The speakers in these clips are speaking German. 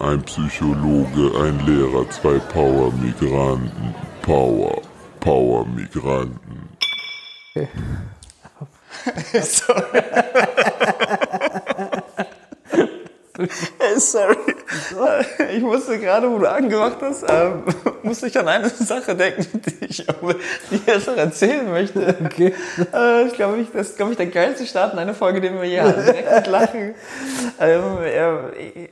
ein Psychologe, ein Lehrer, zwei Power-Migranten. Power, Power-Migranten. Sorry. Ey, sorry. Ich musste gerade, wo du angemacht hast, ähm, musste ich an eine Sache denken, die ich jetzt noch erzählen möchte. Okay. Äh, ich glaube, ich, das ist, glaube ich, der geilste Start in einer Folge, den wir je hatten. Direkt mit Lachen. Ähm, äh,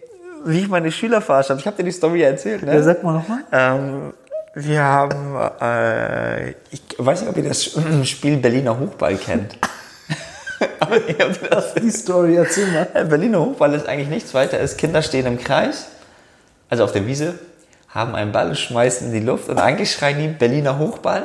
wie ich meine Schüler verarscht habe. Ich habe dir die Story erzählt, ne? Ja, sag mal nochmal. Ähm, wir haben, äh, ich weiß nicht, ob ihr das Spiel Berliner Hochball kennt. Aber ihr habt das Die Story, erzähl mal. äh, Berliner Hochball ist eigentlich nichts weiter als Kinder stehen im Kreis, also auf der Wiese, haben einen Ball, schmeißen in die Luft und eigentlich schreien die Berliner Hochball.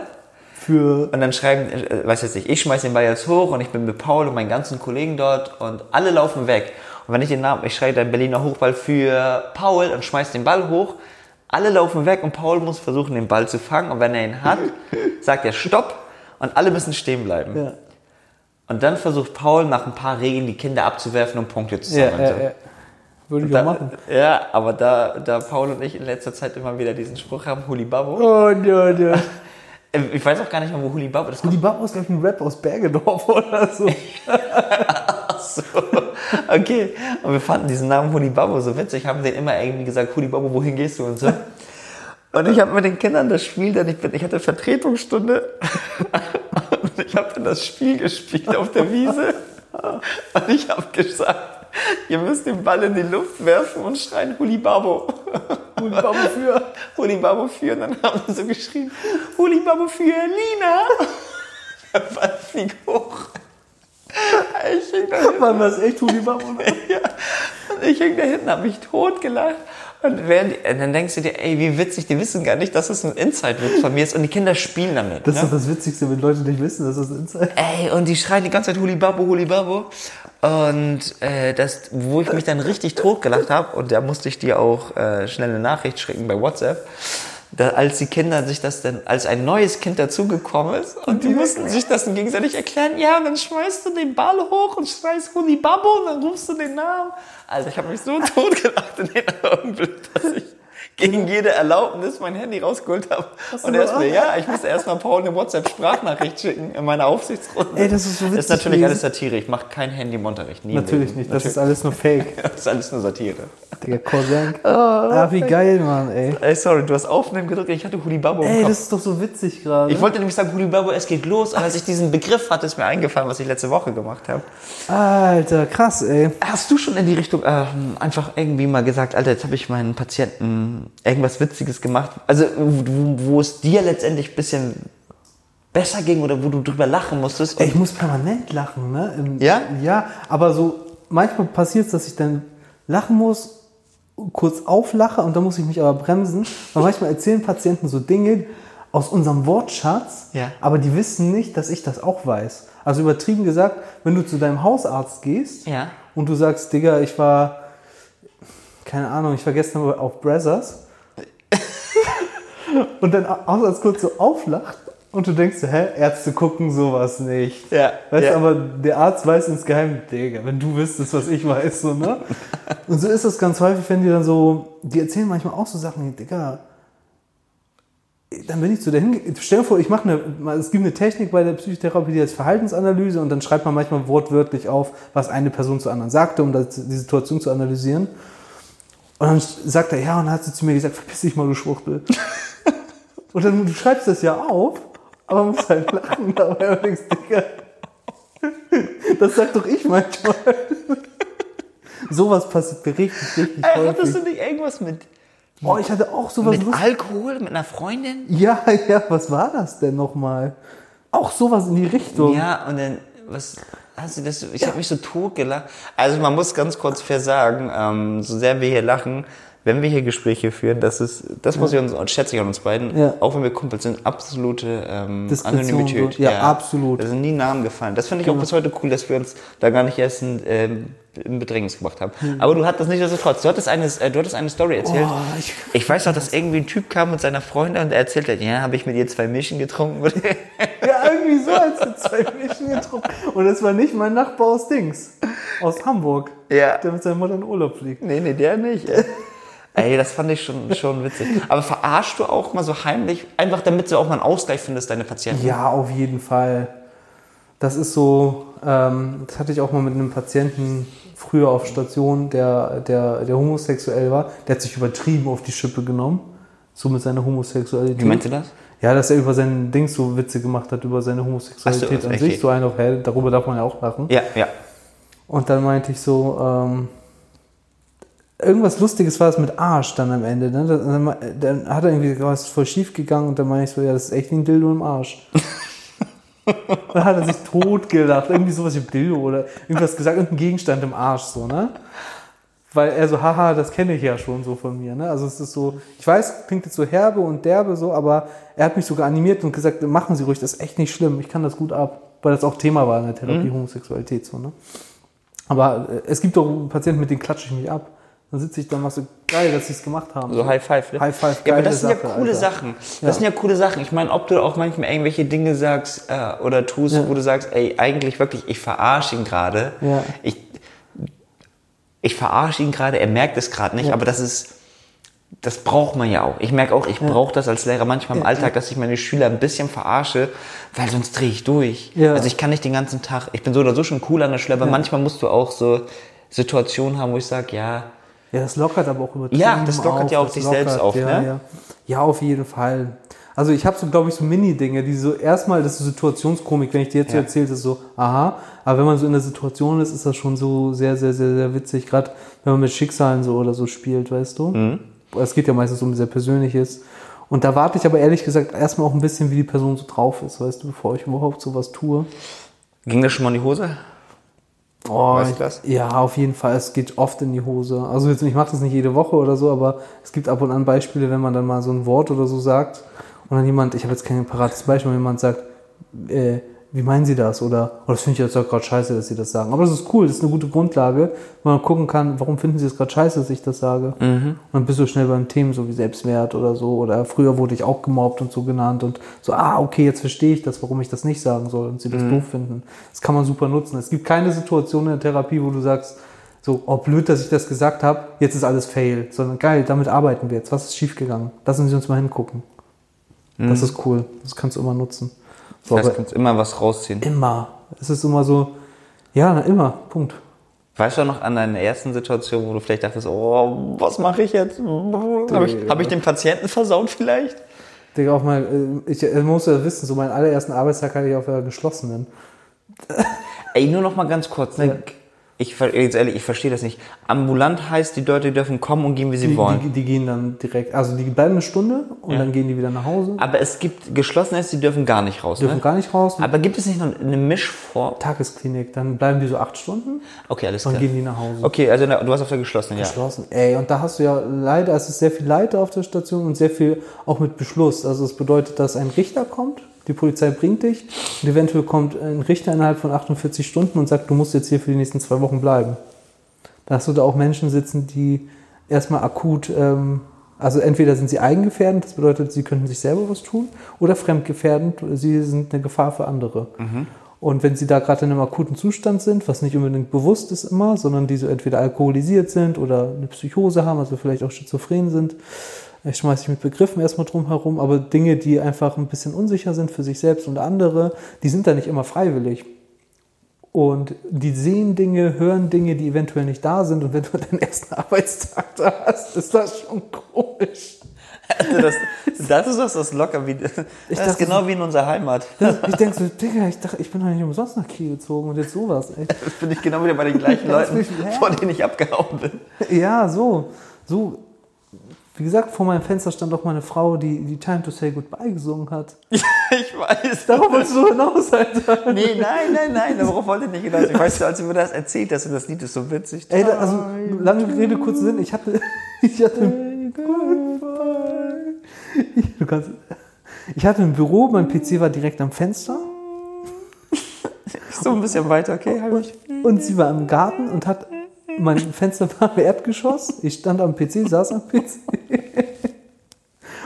Für Und dann schreiben, äh, weiß jetzt nicht, ich schmeiß den Ball jetzt hoch und ich bin mit Paul und meinen ganzen Kollegen dort und alle laufen weg. Und wenn ich den Namen, ich schreie dann Berliner Hochball für Paul und schmeiß den Ball hoch, alle laufen weg und Paul muss versuchen, den Ball zu fangen. Und wenn er ihn hat, sagt er Stopp und alle müssen stehen bleiben. ja. Und dann versucht Paul nach ein paar Regeln die Kinder abzuwerfen und Punkte zu Ja, sammeln. ja, So. ja. Würde ich auch Da, machen. ja, aber da, da Paul und ich in letzter Zeit immer wieder diesen Spruch haben, Hulibabo. Oh, ja, ja. Ich weiß auch gar nicht mehr, wo Hulibabo das Die kommt. Babo ist, glaube ich, ein Rap aus Bergedorf oder so. So. Okay. Und wir fanden diesen Namen Hulibabo so witzig, haben den immer irgendwie gesagt, Hulibabo, wohin gehst du und so. Und ich habe mit den Kindern das Spiel, dann ich bin, ich hatte Vertretungsstunde und ich habe dann das Spiel gespielt auf der Wiese und ich habe gesagt, ihr müsst den Ball in die Luft werfen und schreien Hulibabo. Und Babo für. Hulibabo für, und dann haben sie so geschrien, Hulibabo für Lina. Der Ball fliegt hoch. Ich hing da hinten, was echt ja. Und ich hing da hinten, hab mich totgelacht. Und, während und dann denkst du dir, ey, wie witzig, die wissen gar nicht, dass es ein Inside-Witz von mir ist. Und die Kinder spielen damit. Das ist ne? doch das Witzigste, wenn Leute nicht wissen, dass das ein Insight Ey, und die schreien die ganze Zeit Hulibabo, Hulibabo. Und äh, das, wo ich mich dann richtig totgelacht habe, und da musste ich dir auch äh, schnell eine Nachricht schicken bei WhatsApp, da, als die Kinder sich das dann, als ein neues Kind dazugekommen ist, und die mussten sich das dann gegenseitig erklären, ja, dann schmeißt du den Ball hoch und schreist Hulibabo und dann rufst du den Namen. Alter, ich habe mich so totgelacht in den Augenblick, dass ich gegen jede Erlaubnis mein Handy rausgeholt habe. Und er ist mir, ja, ich musste erstmal Paul eine WhatsApp-Sprachnachricht schicken in meiner Aufsichtsrunde. Ey, das ist so Das ist witzig natürlich alles Satire. Ich mache kein Handy im Unterricht. Nie Natürlich nicht, das ist alles nur Fake. Das ist alles nur Satire. Digga, Cousin. ah, wie geil, Mann, ey. Ey, sorry, du hast Aufnehmen gedrückt. Ich hatte Hulibabo im Ey, Kopf. das ist doch so witzig gerade. Ich wollte nämlich sagen, Hulibabo, es geht los. Aber als ich diesen Begriff hatte, ist mir eingefallen, was ich letzte Woche gemacht habe. Alter, krass, ey. Hast du schon in die Richtung ähm, einfach irgendwie mal gesagt, Alter, jetzt habe ich meinen Patienten irgendwas Witziges gemacht? Also, wo, wo es dir letztendlich ein bisschen besser ging oder wo du drüber lachen musstest? Ey, ich muss permanent lachen, ne? Im, Ja? Ja, aber so, manchmal passiert es, dass ich dann lachen muss, kurz auflache und dann muss ich mich aber bremsen. Weil manchmal erzählen Patienten so Dinge aus unserem Wortschatz, Ja. aber die wissen nicht, dass ich das auch weiß. Also übertrieben gesagt, wenn du zu deinem Hausarzt gehst Ja. und du sagst, Digga, ich war, keine Ahnung, ich war gestern auf Brazzers und dein Hausarzt kurz so auflacht und du denkst, hä, Ärzte gucken sowas nicht. Ja, Weißt ja. du, aber der Arzt weiß insgeheim, Digga, wenn du wüsstest, was ich weiß, so, ne? Und so ist das ganz häufig, wenn die dann so, die erzählen manchmal auch so Sachen, Digga, dann bin ich zu der. Stell dir vor, ich mache eine, es gibt eine Technik bei der Psychotherapie, die heißt Verhaltensanalyse und dann schreibt man manchmal wortwörtlich auf, was eine Person zur anderen sagte, um das, die Situation zu analysieren. Und dann sagt er, ja, und dann hat sie zu mir gesagt, verpiss dich mal, du Schwuchtel. und dann du schreibst das ja auf, aber musst halt lachen dabei und denkst, Digga, das sag doch ich manchmal. Sowas passiert mir richtig, richtig Ey, häufig. hattest du nicht irgendwas mit, Oh, ich hatte auch sowas mit Lustiges. Alkohol, mit einer Freundin? Ja, ja, was war das denn nochmal? Auch sowas in die Richtung. Ja, und dann, was hast du das, ich habe mich so tot gelacht. Also man muss ganz kurz fair sagen, ähm, so sehr wir hier lachen, wenn wir hier Gespräche führen, das ist, das muss ich uns, schätze ich an uns beiden, Ja. auch wenn wir Kumpels sind, absolute ähm, Anonymität. so. Ja, absolut. Da sind nie Namen gefallen. Das finde ich auch bis heute cool, dass wir uns da gar nicht erst in, ähm, in Bedrängnis gebracht haben. Aber du hattest nicht so trotz. Du hattest eine, äh, du hattest eine Story erzählt. Oh, ich- ich, weiß noch, dass irgendwie ein Typ kam mit seiner Freundin und er erzählt hat, ja, habe ich mit ihr zwei Mischen getrunken. Ja, irgendwie so, als wir zwei Mischen getrunken. Und es war nicht mein Nachbar aus Dings. Aus Hamburg. Ja. Der mit seiner Mutter in Urlaub fliegt. Nee, nee, der nicht. ey. Das fand ich schon, schon witzig. Aber verarschst du auch mal so heimlich, einfach damit du auch mal einen Ausgleich findest, deine Patienten? Ja, auf jeden Fall. Das ist so, ähm, das hatte ich auch mal mit einem Patienten früher auf Station, der, der, der homosexuell war. Der hat sich übertrieben auf die Schippe genommen. So mit seiner Homosexualität. Wie meinst du das? Ja, dass er über seinen Dings so Witze gemacht hat, über seine Homosexualität so, an sich. So ein auf, hey, darüber darf man ja auch lachen. Ja, ja. Und dann meinte ich so, ähm, irgendwas Lustiges war es mit Arsch dann am Ende. Ne? Dann, dann, hat er irgendwie was voll schief gegangen und dann meinte ich so, ja, das ist echt wie ein Dildo im Arsch. dann hat er sich tot gelacht. Irgendwie sowas wie Dildo oder irgendwas gesagt, irgendein Gegenstand im Arsch, so, ne? Weil er so, haha, das kenne ich ja schon so von mir, ne? Also es ist so, ich weiß, klingt jetzt so herbe und derbe so, aber er hat mich sogar animiert und gesagt, machen Sie ruhig, das ist echt nicht schlimm, ich kann das gut ab. Weil das auch Thema war in der Therapie, Homosexualität, so, ne? Aber äh, es gibt auch Patienten, mit denen klatsche ich mich ab. Dann sitze ich da und so, geil, dass sie es gemacht haben. So High Five. Ne? High Five, Ja, aber geile das sind ja Sache, coole Alter. Sachen. Das Ja. sind ja coole Sachen. Ich meine, ob du auch manchmal irgendwelche Dinge sagst äh, oder tust, Ja. wo du sagst, ey, eigentlich wirklich, ich verarsche ihn gerade. Ja. Ich, ich verarsche ihn gerade, er merkt es gerade nicht, Ja. aber das ist, das braucht man ja auch. Ich merke auch, ich brauche das als Lehrer manchmal im Ja, Alltag, ja. dass ich meine Schüler ein bisschen verarsche, weil sonst drehe ich durch. Ja. Also ich kann nicht den ganzen Tag, ich bin so oder so schon cool an der Schule, aber manchmal musst du auch so Situationen haben, wo ich sage, ja, Ja, das lockert aber auch übertrieben Ja, das lockert auf, ja auch das dich selbst auf, ja, ne? Ja. ja, auf jeden Fall. Also ich habe so, glaube ich, so Mini-Dinge, die so erstmal, das ist so Situationskomik, wenn ich dir jetzt so Ja. erzähle, ist so, aha, aber wenn man so in der Situation ist, ist das schon so sehr, sehr, sehr, sehr witzig, gerade wenn man mit Schicksalen so oder so spielt, weißt du? Mhm. Es geht ja meistens um sehr Persönliches. Und da warte ich aber ehrlich gesagt erstmal auch ein bisschen, wie die Person so drauf ist, weißt du, bevor ich überhaupt sowas tue. ging das schon mal in die Hose? Oh, Weißt du das? Ja, auf jeden Fall. Es geht oft in die Hose. Also jetzt, ich mache das nicht jede Woche oder so, aber es gibt ab und an Beispiele, wenn man dann mal so ein Wort oder so sagt und dann jemand, ich habe jetzt kein parates Beispiel, wenn jemand sagt, äh, wie meinen Sie das? Oder, oh, das finde ich jetzt auch gerade scheiße, dass Sie das sagen. Aber das ist cool, das ist eine gute Grundlage, wo man gucken kann, warum finden Sie es gerade scheiße, dass ich das sage? Und dann bist du schnell beim Themen so wie Selbstwert oder so. Oder früher wurde ich auch gemobbt und so genannt und so, ah, okay, jetzt verstehe ich das, warum ich das nicht sagen soll und Sie das doof finden. Das kann man super nutzen. Es gibt keine Situation in der Therapie, wo du sagst, so, oh blöd, dass ich das gesagt habe, jetzt ist alles fail. Sondern geil, damit arbeiten wir jetzt. Was ist schiefgegangen? Lassen Sie uns mal hingucken. Das ist cool. Das kannst du immer nutzen. So, Das heißt, kannst immer was rausziehen. immer. Es ist immer so, ja, immer. Punkt. Weißt du noch an deiner ersten Situation, wo du vielleicht dachtest, oh, was mache ich jetzt? Habe ich, hab ich den Patienten versaut vielleicht? Digga, auch mal, äh, ich äh, muss ja wissen, so meinen allerersten Arbeitstag hatte ich auf der geschlossenen. Ey, nur noch mal ganz kurz. Ne? Ja. Ich, jetzt ehrlich, ich verstehe das nicht. Ambulant heißt, die Leute dürfen kommen und gehen, wie sie Die, wollen. die, die gehen dann direkt, also die bleiben eine Stunde und Ja. dann gehen die wieder nach Hause. Aber es gibt geschlossene, die dürfen gar nicht raus. Dürfen Ne? gar nicht raus. Aber gibt es nicht noch eine Mischform? Tagesklinik, dann bleiben die so acht Stunden Okay, alles klar. gehen die nach Hause. Okay, also du warst auf der geschlossenen, ja. Geschlossen. Ey, und da hast du ja leider, es ist sehr viel Leiter auf der Station und sehr viel auch mit Beschluss. Also es bedeutet, dass ein Richter kommt, die Polizei bringt dich und eventuell kommt ein Richter innerhalb von 48 Stunden und sagt, du musst jetzt hier für die nächsten zwei Wochen bleiben. Da hast du da auch Menschen sitzen, die erstmal akut, ähm, also entweder sind sie eigengefährdend, das bedeutet, sie könnten sich selber was tun, oder fremdgefährdend, sie sind eine Gefahr für andere. Und wenn sie da gerade in einem akuten Zustand sind, was nicht unbedingt bewusst ist immer, sondern die so entweder alkoholisiert sind oder eine Psychose haben, also vielleicht auch schizophren sind, ich schmeiße mich mit Begriffen erstmal drum herum, aber Dinge, die einfach ein bisschen unsicher sind für sich selbst und andere, die sind da nicht immer freiwillig. Und die sehen Dinge, hören Dinge, die eventuell nicht da sind. Und wenn du deinen ersten Arbeitstag da hast, ist das schon komisch. Also das, das ist das, das locker wie. Das ist dachte, genau wie in unserer Heimat. Ich denke so, Digga, ich dachte, ich bin doch nicht umsonst nach Kiel gezogen und jetzt sowas. Ey. Das bin ich genau wieder bei den gleichen Leuten, ich- vor denen ich abgehauen bin. Ja, so. So. Wie gesagt, vor meinem Fenster stand doch meine Frau, die die Time to Say Goodbye gesungen hat. Ich weiß. Darauf wolltest du hinaus, Alter. Nee, nein, nein, nein, darauf wollte ich nicht hinaus. Ich weiß, als du mir das erzählt hast, und das Lied ist so witzig. Ey, da, also, lange Rede, kurzer Sinn. Ich hatte, ich hatte, ich, du kannst, ich hatte ein Büro, mein PC war direkt am Fenster so ein bisschen weiter, okay? Hab ich. und sie war im Garten und hat, mein Fenster war im Erdgeschoss. Ich stand am PC, saß am PC.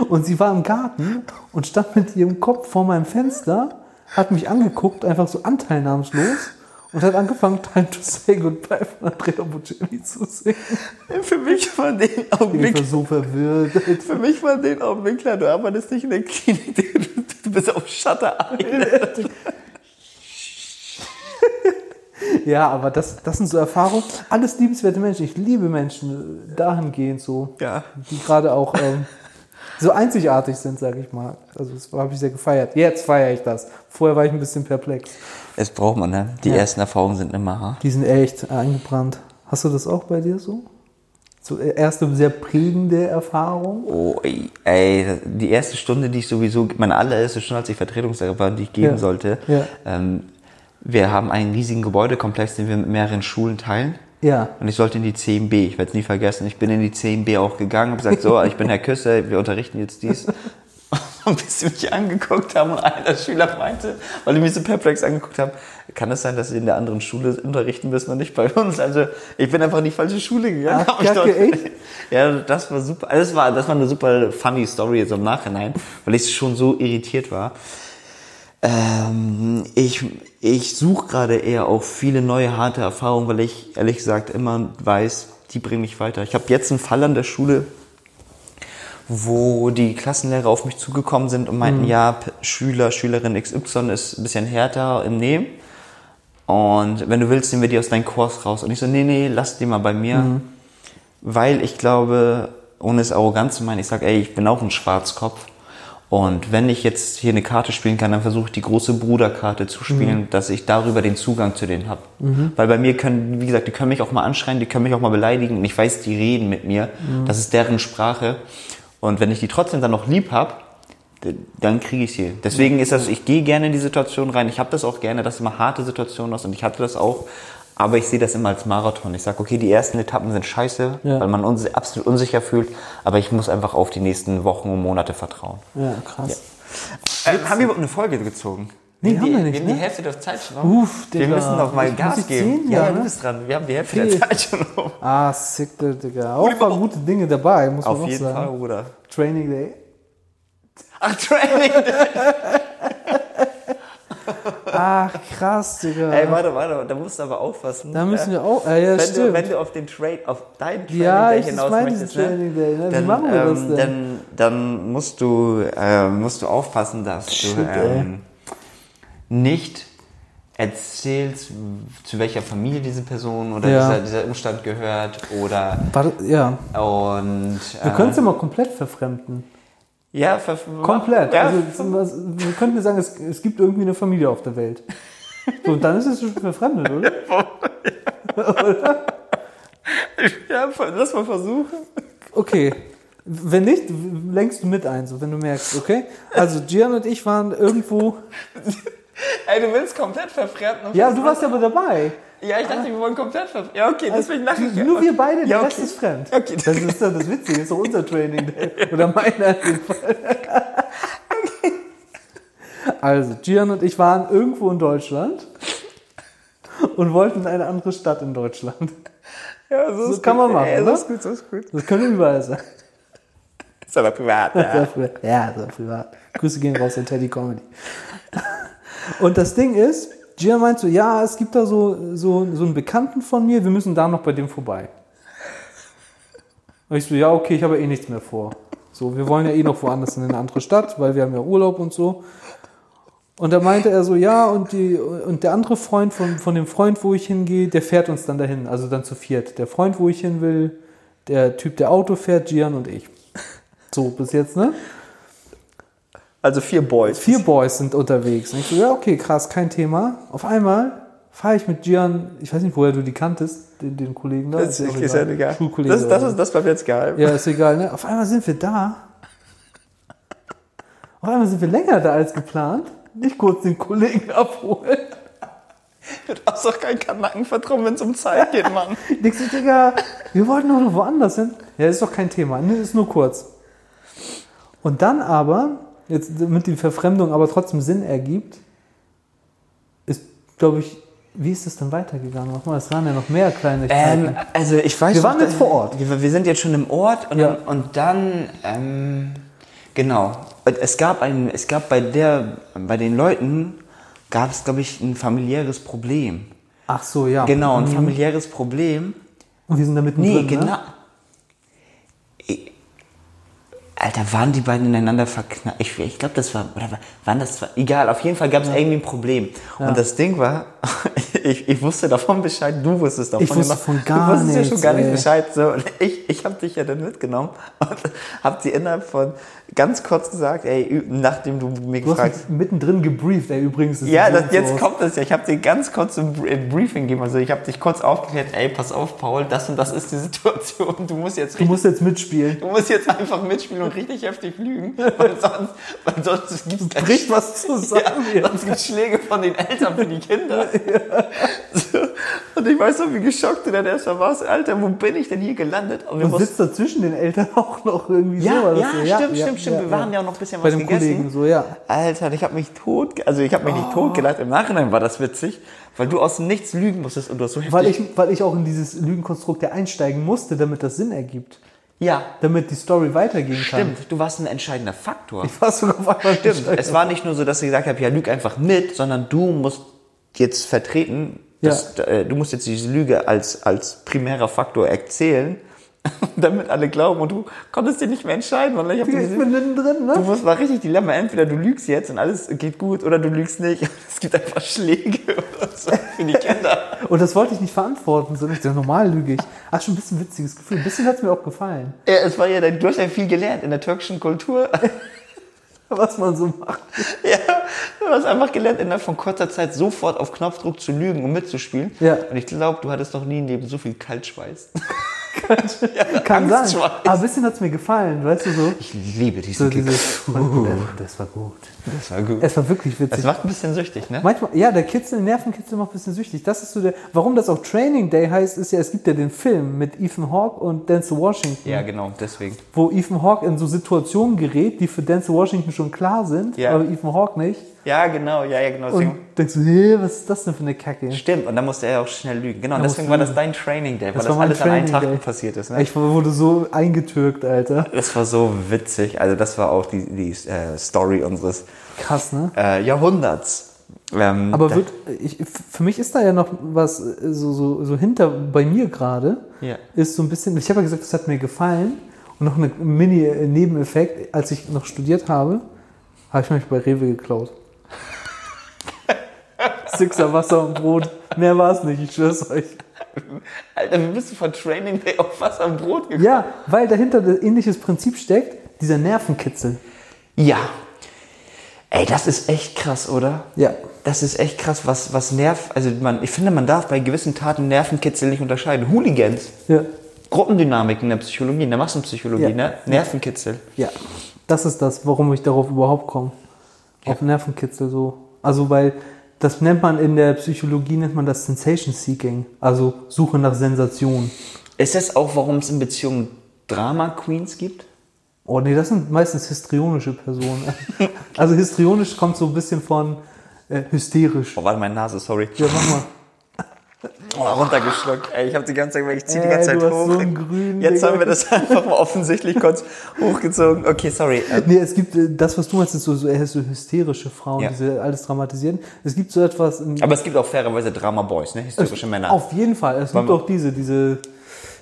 Und sie war im Garten und stand mit ihrem Kopf vor meinem Fenster, hat mich angeguckt, einfach so anteilnahmslos und hat angefangen, Time to Say Goodbye von Andrea Bocelli zu singen. Für mich war den Ich Augenblick, war so verwirrt. für mich war den Augenblick klar, du arbeitest nicht in der Klinik, du, du bist auf Shutter Island. Ja, aber das, das sind so Erfahrungen. Alles liebenswerte Menschen. Ich liebe Menschen dahingehend so, Ja. die gerade auch ähm, so einzigartig sind, sage ich mal. Also das habe ich sehr gefeiert. Jetzt feiere ich das. Vorher war ich ein bisschen perplex. Das braucht man, ne? Die Ja. ersten Erfahrungen sind immer hart. Die sind echt eingebrannt. Hast du das auch bei dir so? So äh, erste sehr prägende Erfahrung? Oh, ey, ey, die erste Stunde, die ich sowieso, meine allererste Stunde, als ich Vertretungslehrer war, die ich geben Ja. sollte, Ja. ähm, wir haben einen riesigen Gebäudekomplex, den wir mit mehreren Schulen teilen. Ja. Und ich sollte in die 10b. Ich werde es nie vergessen. Ich bin in die 10b auch gegangen und gesagt, so, ich bin Herr Küsse, wir unterrichten jetzt dies. Und bis sie mich angeguckt haben und einer der Schüler meinte, weil die mich so perplex angeguckt haben, kann es sein, dass sie in der anderen Schule unterrichten müssen und nicht bei uns? Also ich bin einfach in die falsche Schule gegangen. Ach, dort-? Ja, das war super. Also Das war, das war eine super funny Story jetzt im Nachhinein, weil ich schon so irritiert war. Ähm, ich ich suche gerade eher auch viele neue harte Erfahrungen, weil ich ehrlich gesagt immer weiß, die bringen mich weiter. Ich habe jetzt einen Fall an der Schule, wo die Klassenlehrer auf mich zugekommen sind und meinten, ja, P- Schüler, Schülerin XY ist ein bisschen härter im Nehmen. Und wenn du willst, nehmen wir die aus deinem Kurs raus. Und ich so, nee, nee, lass die mal bei mir. Weil ich glaube, ohne es arrogant zu meinen, ich sag, ey, ich bin auch ein Schwarzkopf. Und wenn ich jetzt hier eine Karte spielen kann, dann versuche ich die große Bruderkarte zu spielen, dass ich darüber den Zugang zu denen habe. Weil bei mir können, wie gesagt, die können mich auch mal anschreien, die können mich auch mal beleidigen und ich weiß, die reden mit mir. Das ist deren Sprache. Und wenn ich die trotzdem dann noch lieb hab, d- dann kriege ich sie. Deswegen ist das, ich gehe gerne in die Situation rein. Ich habe das auch gerne, dass immer harte Situationen aus und ich hatte das auch. Aber ich sehe das immer als Marathon. Ich sage, okay, die ersten Etappen sind scheiße, Ja. weil man uns absolut unsicher fühlt. Aber ich muss einfach auf die nächsten Wochen und Monate vertrauen. Ja, krass. Äh, haben wir überhaupt eine Folge gezogen? Nee, haben die, wir nicht, haben ne? die Hälfte der Zeit schon um. Uff, Wir Digga. müssen noch mal Ich- Gas geben. ziehen? Ja, Ja, ja, du ne? bist dran. Wir haben die Hälfte Okay. der Zeit schon um. Ah, sick, Digga. Auch paar gute Dinge dabei, muss man Auf auch jeden sagen. Fall, Bruder. Training Day. Ach, Training. Ach, krass, Digga. Ey, warte, warte, da musst du aber aufpassen. da müssen wir auch. Äh, ja, wenn, du, stimmt. wenn du auf den Trade, auf deinen Training Ja, Day hinaus möchtest, Training Day, ne? Wie dann, machen wir das ähm, denn? Dann, dann musst du, äh, musst du aufpassen, dass Shit, du ähm, nicht erzählst, zu welcher Familie diese Person oder Ja. dieser, dieser Umstand gehört oder Warte, ja. und Wir äh, können es ja mal komplett verfremden. Ja, Komplett. Ja, Also, wir könnten ja sagen, es, es gibt irgendwie eine Familie auf der Welt. So, und dann ist es schon verfremdet, oder? ja, lass mal versuchen. Okay. Wenn nicht, lenkst du mit ein, so wenn du merkst, okay? Also Gian und ich waren irgendwo. Ey, du willst komplett verfremden. Ja, du warst aber dabei. Ja, ich dachte, wir wollen komplett verfremden. Ja, okay, deswegen lache ich. Nur wir beide, der Ja, okay. Rest ist fremd. Okay. Das ist doch das Witzige, das ist doch unser Training. Oder meiner in dem Fall. Also, Gian und ich waren irgendwo in Deutschland und wollten in eine andere Stadt in Deutschland. Ja, so, Das kann man machen, Ey, so oder? ist gut, so ist gut. Das könnte überall sein. Ist aber privat, ja. Ja, so privat. Grüße gehen raus an Teddy Comedy. Und das Ding ist, Gian meint so, ja, es gibt da so, so, so einen Bekannten von mir, wir müssen da noch bei dem vorbei. Und ich so, ja, okay, ich habe eh nichts mehr vor. So, wir wollen ja eh noch woanders in eine andere Stadt, weil wir haben ja Urlaub und so. Und da meinte er so, ja, und, die, und der andere Freund von, von dem Freund, wo ich hingehe, der fährt uns dann dahin, also dann zu viert. Der Freund, wo ich hin will, der Typ, der Auto fährt, Gian und ich. So, bis jetzt, ne? Also vier Boys. Vier Boys sind unterwegs. Und ich so, ja, okay, krass, kein Thema. Auf einmal fahre ich mit Gian, ich weiß nicht, woher du die kanntest, den, den Kollegen da. Das ist, ist ja egal. Schulkollege Das, das, ist, das bleibt jetzt geheim. ja, ist egal, ne? Auf einmal sind wir da. Auf einmal sind wir länger da als geplant. Nicht kurz den Kollegen abholen. Du hast doch keinen Kanackenvertrauen, wenn es um Zeit geht, Mann. So, Digga, wir wollten doch noch woanders hin. Ja, ist doch kein Thema, ne? ist nur kurz. Und dann aber, jetzt damit die Verfremdung aber trotzdem Sinn ergibt, ist, glaube ich, wie ist es dann weitergegangen? Nochmal, es waren ja noch mehr kleine Ähm, also ich weiß Wir waren jetzt vor Ort. Wir, wir sind jetzt schon im Ort und, Ja. dann, und dann, ähm, genau. Es gab ein, es gab bei der, bei den Leuten gab es, glaube ich, ein familiäres Problem. Ach so, ja. Genau, ein Mhm. familiäres Problem. Und wir sind da mittendrin, Nee, ne? genau. Alter, waren die beiden ineinander verknallt? Ich, ich glaube, das war, oder war- waren das, zwei- egal, auf jeden Fall gab es irgendwie ein Problem. Und das Ding war, ich, ich wusste davon Bescheid, du wusstest davon Ich wusste von gar Du wusstest ja nichts, schon gar nicht ey. Bescheid. So, und ich ich habe dich ja dann mitgenommen und habe dir innerhalb von ganz kurz gesagt, ey, nachdem du mir Du hast gefragt mich mittendrin gebrieft, ey, übrigens. das ja, das, so jetzt aus. kommt es ja. Ich habe dir ganz kurz ein ein Briefing gegeben. Also ich habe dich kurz aufgeklärt, ey, pass auf, Paul, das und das ist die Situation. Du musst jetzt Du richtig, musst jetzt mitspielen. du musst jetzt einfach mitspielen und richtig heftig lügen, weil sonst, weil sonst gibt es Bricht was zusammen ja, sonst gibt's Schläge von den Eltern für die Kinder. So. Und ich weiß noch, wie geschockt du dann erstmal warst. Alter, wo bin ich denn hier gelandet? Und wir Und sitzt da zwischen den Eltern auch noch irgendwie ja, so. ja, das- stimmt, stimmt, stimmt. wir waren ja auch noch ein bisschen Bei was den gegessen. Kollegen so, ja. Alter, ich habe mich tot, also ich habe mich nicht tot gelacht. Im Nachhinein war das witzig, weil du aus dem Nichts lügen musstest und du hast so heftig. Weil ich, weil ich auch in dieses Lügenkonstrukt ja einsteigen musste, damit das Sinn ergibt. ja, Damit die Story weitergehen kann. stimmt. Du warst ein entscheidender Faktor. Ich war sogar auf einmal Stimmt. Es war nicht nur so, dass ich gesagt habe, ja, lüg einfach mit, sondern du musst jetzt vertreten, dass, äh, du musst jetzt diese Lüge als, als primärer Faktor erzählen, damit alle glauben und du konntest dir nicht mehr entscheiden, weil ich Ich diese bin mittendrin, Du ne? musst war richtig Dilemma. Entweder du lügst jetzt und alles geht gut oder du lügst nicht. Es gibt einfach Schläge oder so für die Kinder. Und das wollte ich nicht verantworten, sondern ich dachte, normal lüge ich. Ach, schon ein bisschen witziges Gefühl. Ein bisschen hat es mir auch gefallen, Ja, es war ja, du hast ja viel gelernt in der türkischen Kultur. was man so macht. ja, du hast einfach gelernt, innerhalb von kurzer Zeit sofort auf Knopfdruck zu lügen und mitzuspielen. Ja. Und ich glaube, du hattest noch nie in Leben so viel Kaltschweiß. Kann sein. Angstschweiß. Aber ein bisschen hat es mir gefallen, weißt du so? Ich liebe diesen So Kick. dieses, das war gut. Das war gut. Es war wirklich Das witzig. macht ein bisschen süchtig, ne? Manchmal, ja, der Kitzel, Nervenkitzel macht ein bisschen süchtig. Das ist so der, warum das auch Training Day heißt, ist ja, es gibt ja den Film mit Ethan Hawke und Denzel Washington, Ja, genau, deswegen. wo Ethan Hawke in so Situationen gerät, die für Denzel Washington schon klar sind, Ja. aber Ethan Hawke nicht. Ja, genau, ja, ja, genau. Und Deswegen. denkst du, hey, was ist das denn für eine Kacke? Stimmt, und dann musste er auch schnell lügen. Genau, Er deswegen war das dein Training Day, weil Das das, war mein alles an einem Training Tag Day. Passiert ist. Ne? Ich wurde so eingetürkt, Alter. Das war so witzig. Also das war auch die, die äh, Story unseres Krass, ne? äh, Jahrhunderts. Ähm, Aber wird, ich, für mich ist da ja noch was äh, so, so, so hinter bei mir gerade. Ja. Ist so ein bisschen, ich habe ja gesagt, das hat mir gefallen. Und noch ein Mini-Nebeneffekt, als ich noch studiert habe, habe ich mich bei Rewe geklaut. Sixer Wasser und Brot. Mehr war es nicht, ich schwör's euch. Alter, wie bist du von Training Day auf Wasser und Brot gekommen? Ja, weil dahinter ein ähnliches Prinzip steckt, dieser Nervenkitzel. Ja. Ey, das ist echt krass, oder? Ja. Das ist echt krass, was, was Nerv, also man, ich finde, man darf bei gewissen Taten Nervenkitzel nicht unterscheiden. Hooligans, Ja. Gruppendynamik in der Psychologie, in der Massenpsychologie, Ja. ne? Nervenkitzel. Ja, das ist das, warum ich darauf überhaupt komme. Auf Nervenkitzel so. Also weil das nennt man in der Psychologie nennt man das Sensation Seeking, also Suche nach Sensation. Ist das auch, warum es in Beziehungen Drama Queens gibt? Oh nee, das sind meistens histrionische Personen. Also histrionisch kommt so ein bisschen von äh, hysterisch. Oh, warte, meine Nase, sorry. Ja, mach mal. Oh, runtergeschluckt. Ey, ich habe die ganze Zeit, ich zieh die ganze Zeit hoch. so grünen, Jetzt Digga. haben wir das einfach mal offensichtlich kurz hochgezogen. Okay, sorry. Ähm, Nee, es gibt äh, das, was du meinst, ist so, so, eher so hysterische Frauen, Ja. die alles dramatisieren. Es gibt so etwas. Aber es gibt auch fairerweise Drama Boys, ne? Hysterische Männer. Auf jeden Fall. Es gibt auch diese, diese,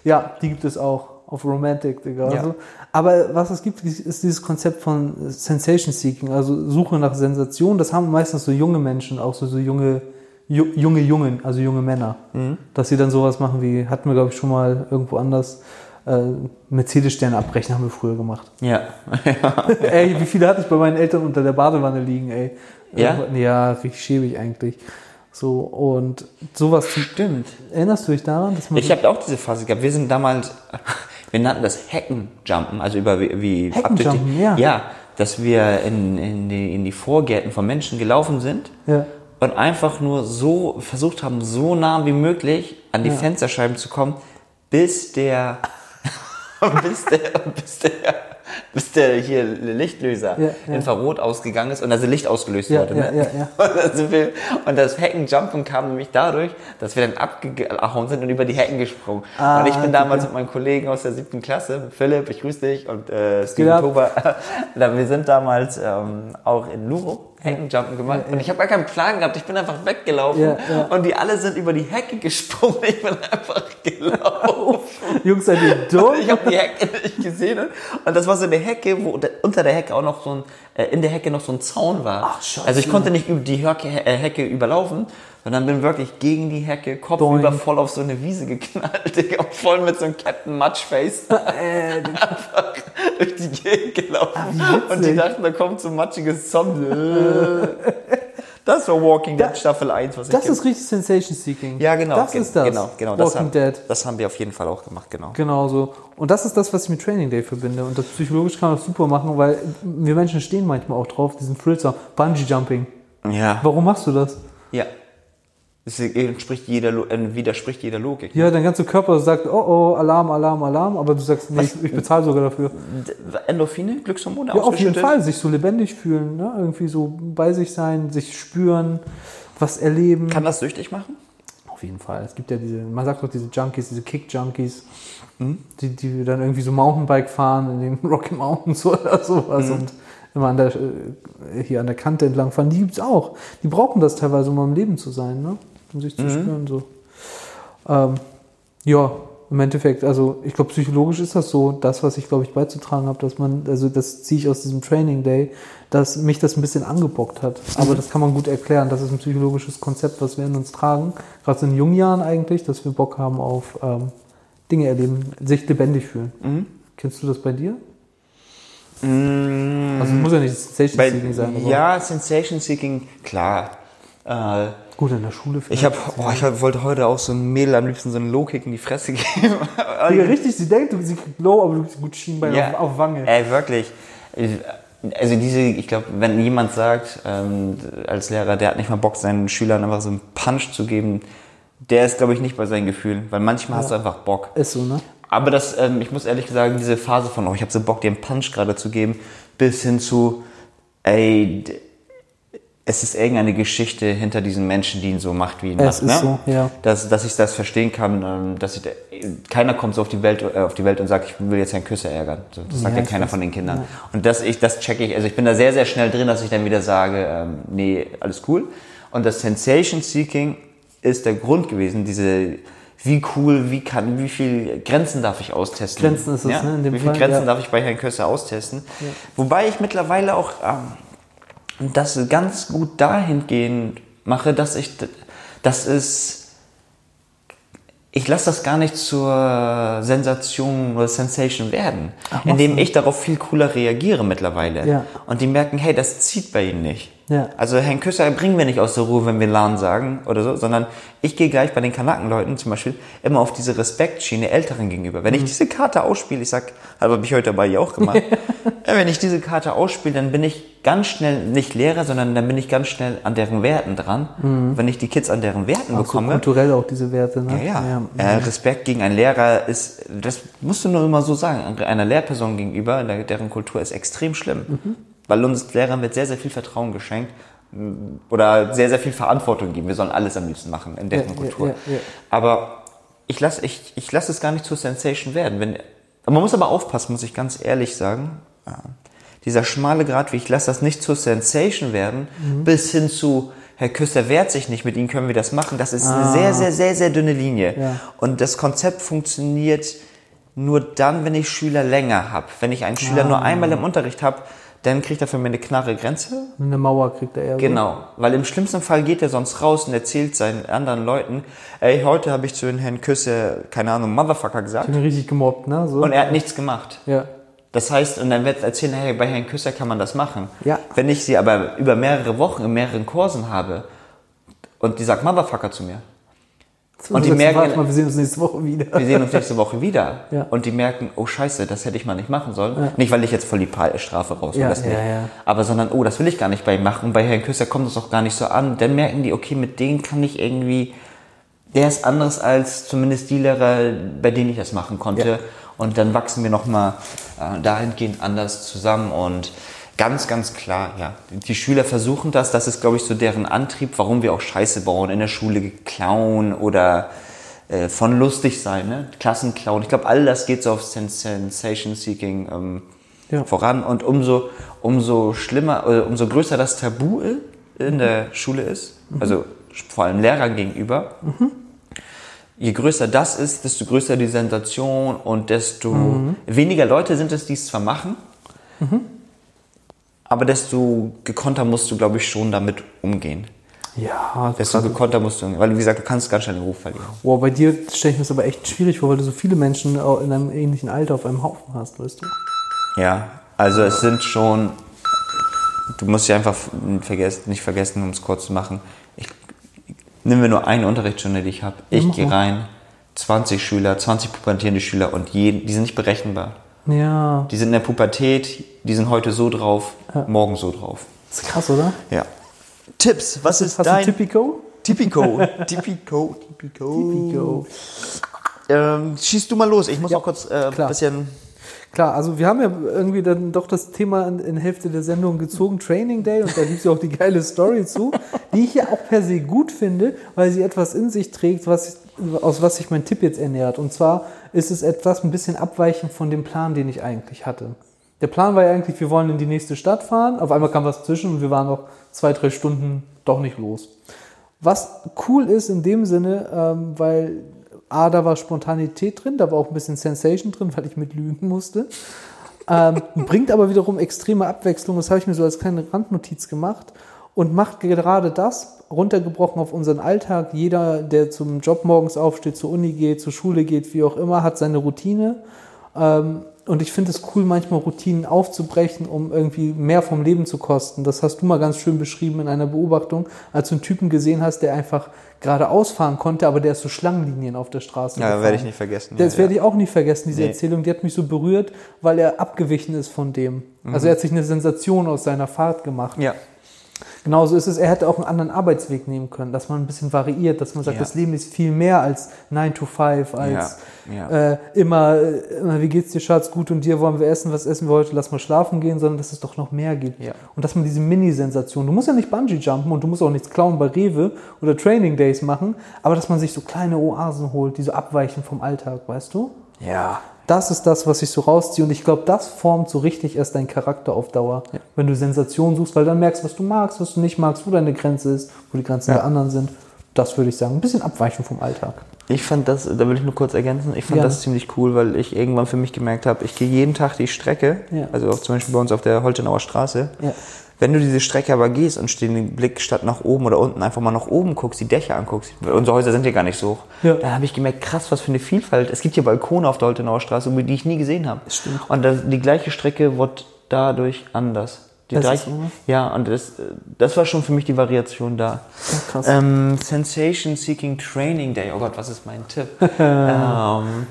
ja, die gibt es auch auf Romantic, Digga. Ja. Also, aber was es gibt, ist dieses Konzept von Sensation Seeking, also Suche nach Sensation. Das haben meistens so junge Menschen, auch so, so junge, ju, junge Jungen, also junge Männer. Mhm. Dass sie dann sowas machen wie, hatten wir glaube ich schon mal irgendwo anders, äh, Mercedes-Sterne abbrechen, haben wir früher gemacht. Ja. ey, wie viele hatte ich bei meinen Eltern unter der Badewanne liegen, ey. Ja? Ja, richtig schäbig eigentlich. So, und sowas. Stimmt. Erinnerst du dich daran? Dass man Ich habe auch diese Phase gehabt. Wir sind damals, wir nannten das Heckenjumpen, also über wie, Heckenjumpen, ja. Ja, dass wir in, in, die, in die Vorgärten von Menschen gelaufen sind Ja. Und einfach nur so versucht haben, so nah wie möglich an die Fensterscheiben zu kommen, bis der, bis der, bis der, bis der hier Lichtlöser Ja, ja. Infrarot ausgegangen ist und also Licht ausgelöst Ja, wurde. ja, ne? ja, ja. Und, wir, und das Heckenjumpen kam nämlich dadurch, dass wir dann abgehauen sind und über die Hecken gesprungen. Ah, und ich bin damals mit meinen Kollegen aus der siebten Klasse, Philipp, ich grüße dich und äh, Steven? Tober, wir sind damals ähm, auch in Luro Heckenjumpen gemacht und ich habe gar keinen Plan gehabt, ich bin einfach weggelaufen Ja, ja. und die alle sind über die Hecke gesprungen, ich bin einfach gelaufen. Jungs, seid ihr dumm? Ich habe die Hecke nicht gesehen. Und das war so eine Hecke, wo unter- der Hecke auch noch so ein, äh, in der Hecke noch so ein Zaun war. Ach, scheiße. Also ich konnte nicht über die Hecke, äh, Hecke überlaufen, sondern bin wirklich gegen die Hecke, kopfüber Boing. voll auf so eine Wiese geknallt, Digga, voll mit so einem Captain Matchface Äh, durch die Gegend gelaufen. wie Und die dachten, da kommt so ein matschiges Zombie. Das war Walking Dead Staffel 1, was ich das kenn- ist richtig Sensation Seeking. ja, genau. Das ist das. Genau, genau. Das Walking haben, Dead. das haben wir auf jeden Fall auch gemacht, genau. Genau so. Und das ist das, was ich mit Training Day verbinde. Und das psychologisch kann man das super machen, weil wir Menschen stehen manchmal auch drauf, diesen Thrill Bungee Jumping. Ja. Warum machst du das? Ja. Das entspricht jeder, äh, widerspricht jeder Logik. Ja, dein ganzer Körper sagt, oh oh, Alarm, Alarm, Alarm, aber du sagst, nee, ich, ich bezahle sogar dafür. Endorphine, Glückshormone Ja, auf jeden? Fall, sich so lebendig fühlen, ne? irgendwie so bei sich sein, sich spüren, was erleben. Kann das süchtig machen? Auf jeden Fall. Es gibt ja diese, man sagt doch diese Junkies, diese Kick-Junkies, die, die dann irgendwie so Mountainbike fahren in den Rocky Mountains oder sowas und immer an der, äh, hier an der Kante entlang fahren. Die gibt's auch. Die brauchen das teilweise, um am Leben zu sein, ne? Um sich zu spüren. So. Ähm, ja, im Endeffekt, also ich glaube, psychologisch ist das so, das, was ich glaube ich beizutragen habe, dass man, also das ziehe ich aus diesem Training Day, dass mich das ein bisschen angebockt hat. Aber das kann man gut erklären. Das ist ein psychologisches Konzept, was wir in uns tragen. Gerade so in jungen Jahren eigentlich, dass wir Bock haben auf ähm, Dinge erleben, sich lebendig fühlen. Kennst du das bei dir? Also es muss ja nicht Sensation Seeking sein, ja, Sensation Seeking, klar. Äh, gut in der Schule vielleicht. ich, hab, oh, ich hab, wollte heute auch so ein Mädel am liebsten so einen Low-Kick in die Fresse geben. Digga, richtig, sie denkt, du sie kriegt low, aber du kriegst gut Schienbein auf, auf Wange. Ey, wirklich. Also diese, ich glaube, wenn jemand sagt, ähm, als Lehrer, der hat nicht mal Bock, seinen Schülern einfach so einen Punch zu geben, der ist, glaube ich, nicht bei seinen Gefühlen. Weil manchmal hast du einfach Bock. Ist so, ne? Aber das, ähm, ich muss ehrlich sagen, diese Phase von, oh, ich habe so Bock, dir einen Punch gerade zu geben, bis hin zu, ey, es ist irgendeine Geschichte hinter diesen Menschen, die ihn so macht, wie ihn Es macht. ist ne? so, ja. Dass, dass ich das verstehen kann, ähm, dass ich, keiner kommt so auf die Welt, äh, auf die Welt und sagt, ich will jetzt Herrn Küsser ärgern. Das sagt Ja, ja keiner weiß. von den Kindern. Und das, ich, das checke ich, also ich bin da sehr, sehr schnell drin, dass ich dann wieder sage, ähm, nee, alles cool. Und das Sensation Seeking ist der Grund gewesen, diese, wie cool, wie kann, wie viel Grenzen darf ich austesten? Grenzen ist es, ne, in dem wie viele Fall, Grenzen ja. darf ich bei Herrn Köster austesten? Wobei ich mittlerweile auch ähm, das ganz gut dahingehend mache, dass ich, das ist, ich lasse das gar nicht zur Sensation oder Sensation werden, Ach, indem ich darauf viel cooler reagiere mittlerweile. Ja. Und die merken, hey, das zieht bei ihnen nicht. Ja. Also Herrn Küsser bringen wir nicht aus der Ruhe, wenn wir Lan sagen oder so, sondern ich gehe gleich bei den Kanakenleuten zum Beispiel immer auf diese Respektschiene Älteren gegenüber. Wenn ich diese Karte ausspiele, ich sag, habe ich heute dabei ja auch gemacht, ja, wenn ich diese Karte ausspiele, dann bin ich ganz schnell nicht Lehrer, sondern dann bin ich ganz schnell an deren Werten dran. Wenn ich die Kids an deren Werten Auch so bekomme, kulturell auch diese Werte, ne? ja, ja. Äh, Respekt gegen einen Lehrer ist, das musst du nur immer so sagen, einer Lehrperson gegenüber, der- deren Kultur ist extrem schlimm. Weil uns Lehrern wird sehr, sehr viel Vertrauen geschenkt m, oder sehr, sehr viel Verantwortung geben. Wir sollen alles am liebsten machen in deren Ja, Kultur. ja, ja. Aber ich lasse ich, ich lass es gar nicht zur Sensation werden. Wenn, man muss aber aufpassen, muss ich ganz ehrlich sagen. Dieser schmale Grad, wie ich lasse das nicht zur Sensation werden, Mhm. bis hin zu Herr Küster wehrt sich nicht, mit Ihnen können wir das machen. Das ist eine sehr, sehr, sehr, sehr dünne Linie. Ah. Ja. Und das Konzept funktioniert nur dann, wenn ich Schüler länger habe. Wenn ich einen Schüler nur einmal im Unterricht habe, dann kriegt er von mir eine klare Grenze. Eine Mauer kriegt er eher so. Genau, weil im schlimmsten Fall geht er sonst raus und erzählt seinen anderen Leuten, ey, heute habe ich zu den Herrn Küsse, keine Ahnung, Motherfucker gesagt Ich bin richtig gemobbt, ne? So. und er hat nichts gemacht. ja. Das heißt, und dann wird er erzählen, hey, bei Herrn Küsser kann man das machen. Ja. Wenn ich sie aber über mehrere Wochen in mehreren Kursen habe und die sagt Motherfucker zu mir, So, Und die merken- mal, wir sehen uns nächste Woche wieder. wir sehen uns nächste Woche wieder Ja. und die merken, oh scheiße, das hätte ich mal nicht machen sollen. Nicht, weil ich jetzt voll die Strafe raus Ja, das ja, nicht. ja. Aber sondern, oh, das will ich gar nicht bei ihm machen. Und bei Herrn Küsser kommt es auch gar nicht so an. Dann merken die, okay, mit denen kann ich irgendwie, der ist anders als zumindest die Lehrer, bei denen ich das machen konnte. Ja. Und dann wachsen wir nochmal äh, dahingehend anders zusammen und ganz, ganz klar, ja, die Schüler versuchen das, das ist, glaube ich, so deren Antrieb, warum wir auch Scheiße bauen, in der Schule klauen oder äh, von lustig sein, ne? Klassenclown. Ich glaube, all das geht so auf Sensation Seeking ähm, Ja. voran. Und umso, umso schlimmer, äh, umso größer das Tabu in der Schule ist, also vor allem Lehrern gegenüber, je größer das ist, desto größer die Sensation und desto weniger Leute sind es, die es zwar machen, aber desto gekonter musst du, glaube ich, schon damit umgehen. Ja, Desto gekonter musst du umgehen. Weil, wie gesagt, du kannst ganz schnell den Ruf verlieren. Boah, bei dir stelle ich mir das aber echt schwierig vor, weil du so viele Menschen in einem ähnlichen Alter auf einem Haufen hast, weißt du? Ja, also es sind schon, du musst ja einfach vergessen, nicht vergessen, um es kurz zu machen. Ich, nehmen wir nur eine Unterrichtsstunde, die ich habe. Ich gehe rein, 20 Schüler, 20 pubertierende Schüler und jeden, die sind nicht berechenbar. Ja, Die sind in der Pubertät, die sind heute so drauf, morgen so drauf. ist krass, oder? Ja. Tipps, was ist Hast dein du Tipico? Tipico? Tipico, Tipico. Tipico. Ähm, schieß du mal los. Ich muss Ja, auch kurz äh, ein bisschen. Klar, also wir haben ja irgendwie dann doch das Thema in, in Hälfte der Sendung gezogen, Training Day, und da gibt es ja auch die geile Story zu, die ich ja auch per se gut finde, weil sie etwas in sich trägt, was, aus was sich mein Tipp jetzt ernährt. Und zwar ist es etwas ein bisschen abweichend von dem Plan, den ich eigentlich hatte. Der Plan war ja eigentlich, wir wollen in die nächste Stadt fahren, auf einmal kam was zwischen und wir waren noch zwei, drei Stunden doch nicht los. Was cool ist in dem Sinne, ähm, weil A, da war Spontanität drin, da war auch ein bisschen Sensation drin, weil ich mit lügen musste. Ähm, bringt aber wiederum extreme Abwechslung, das habe ich mir so als kleine Randnotiz gemacht und macht gerade das, runtergebrochen auf unseren Alltag. Jeder, der zum Job morgens aufsteht, zur Uni geht, zur Schule geht, wie auch immer, hat seine Routine. Ähm, und ich finde es cool, manchmal Routinen aufzubrechen, um irgendwie mehr vom Leben zu kosten. Das hast du mal ganz schön beschrieben in einer Beobachtung, als du einen Typen gesehen hast, der einfach geradeaus fahren konnte, aber der ist so Schlangenlinien auf der Straße. Ja, gefahren. werde ich nicht vergessen. Das Ja, werde ja. ich auch nie vergessen, diese Nee. Erzählung. Die hat mich so berührt, weil er abgewichen ist von dem. Also er hat sich eine Sensation aus seiner Fahrt gemacht. Ja. Genauso ist es, er hätte auch einen anderen Arbeitsweg nehmen können, dass man ein bisschen variiert, dass man sagt, Ja. das Leben ist viel mehr als 9 to 5, als Ja, ja. Äh, immer, äh, immer, wie geht's dir, Schatz, gut und dir, wollen wir essen, was essen wir heute, lass mal schlafen gehen, sondern dass es doch noch mehr gibt. Und dass man diese Mini-Sensation, du musst ja nicht Bungee jumpen und du musst auch nichts klauen bei Rewe oder Training Days machen, aber dass man sich so kleine Oasen holt, die so abweichen vom Alltag, weißt du? Ja. Das ist das, was ich so rausziehe. Und ich glaube, das formt so richtig erst deinen Charakter auf Dauer. Wenn du Sensation suchst, weil dann merkst, was du magst, was du nicht magst, wo deine Grenze ist, wo die Grenzen Ja. der anderen sind. Das würde ich sagen. Ein bisschen abweichen vom Alltag. Ich fand das, da will ich nur kurz ergänzen, ich fand Ja. das ziemlich cool, weil ich irgendwann für mich gemerkt habe, ich gehe jeden Tag die Strecke, Ja. also auch zum Beispiel bei uns auf der Holtenauer Straße. Ja. Wenn du diese Strecke aber gehst und den Blick statt nach oben oder unten einfach mal nach oben guckst, die Dächer anguckst, weil unsere Häuser sind ja gar nicht so hoch, Ja. dann habe ich gemerkt, krass, was für eine Vielfalt. Es gibt hier Balkone auf der Holtenauer Straße, die ich nie gesehen habe. Stimmt. Und das, die gleiche Strecke wird dadurch anders. Die Das so, ne? ja, und das, das war schon für mich die Variation da. krass. Ähm, Sensation Seeking Training Day. Oh Gott, was ist mein Tipp? ähm,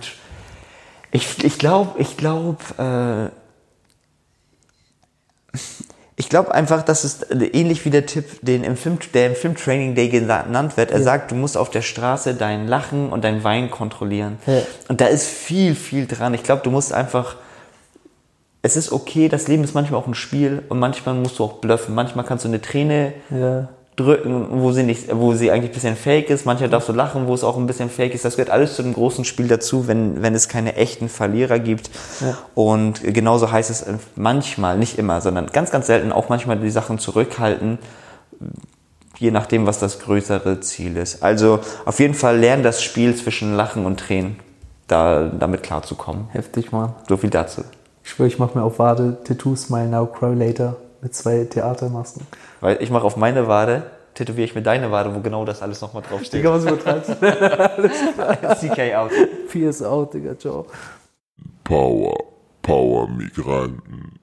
ich ich glaube, ich glaube, äh, ich glaube einfach, dass es ähnlich wie der Tipp, den im Film, der im Film Training Day genannt wird. Er sagt, du musst auf der Straße dein Lachen und dein Wein kontrollieren. Ja. Und da ist viel, viel dran. Ich glaube, du musst einfach es ist okay, das Leben ist manchmal auch ein Spiel und manchmal musst du auch bluffen. Manchmal kannst du eine Träne Ja. Drücken, wo sie nicht, wo sie eigentlich ein bisschen fake ist. Manchmal darfst du lachen, wo es auch ein bisschen fake ist. Das gehört alles zu dem großen Spiel dazu, wenn, wenn es keine echten Verlierer gibt. Ja. Und genauso heißt es manchmal, nicht immer, sondern ganz, ganz selten auch manchmal die Sachen zurückhalten, je nachdem, was das größere Ziel ist. Also auf jeden Fall lernen das Spiel zwischen Lachen und Tränen, da, damit klarzukommen. Heftig, Mann. So viel dazu. Ich schwöre, ich mache mir auf Wade Tattoo Smile Now, Cry Later mit zwei Theatermasken. Weil ich mache auf meine Wade, tätowiere ich mir deine Wade, wo genau das alles nochmal draufsteht. Digga, was übertreibst CK out. Peace out, Digga, ciao. Power, Power Migranten.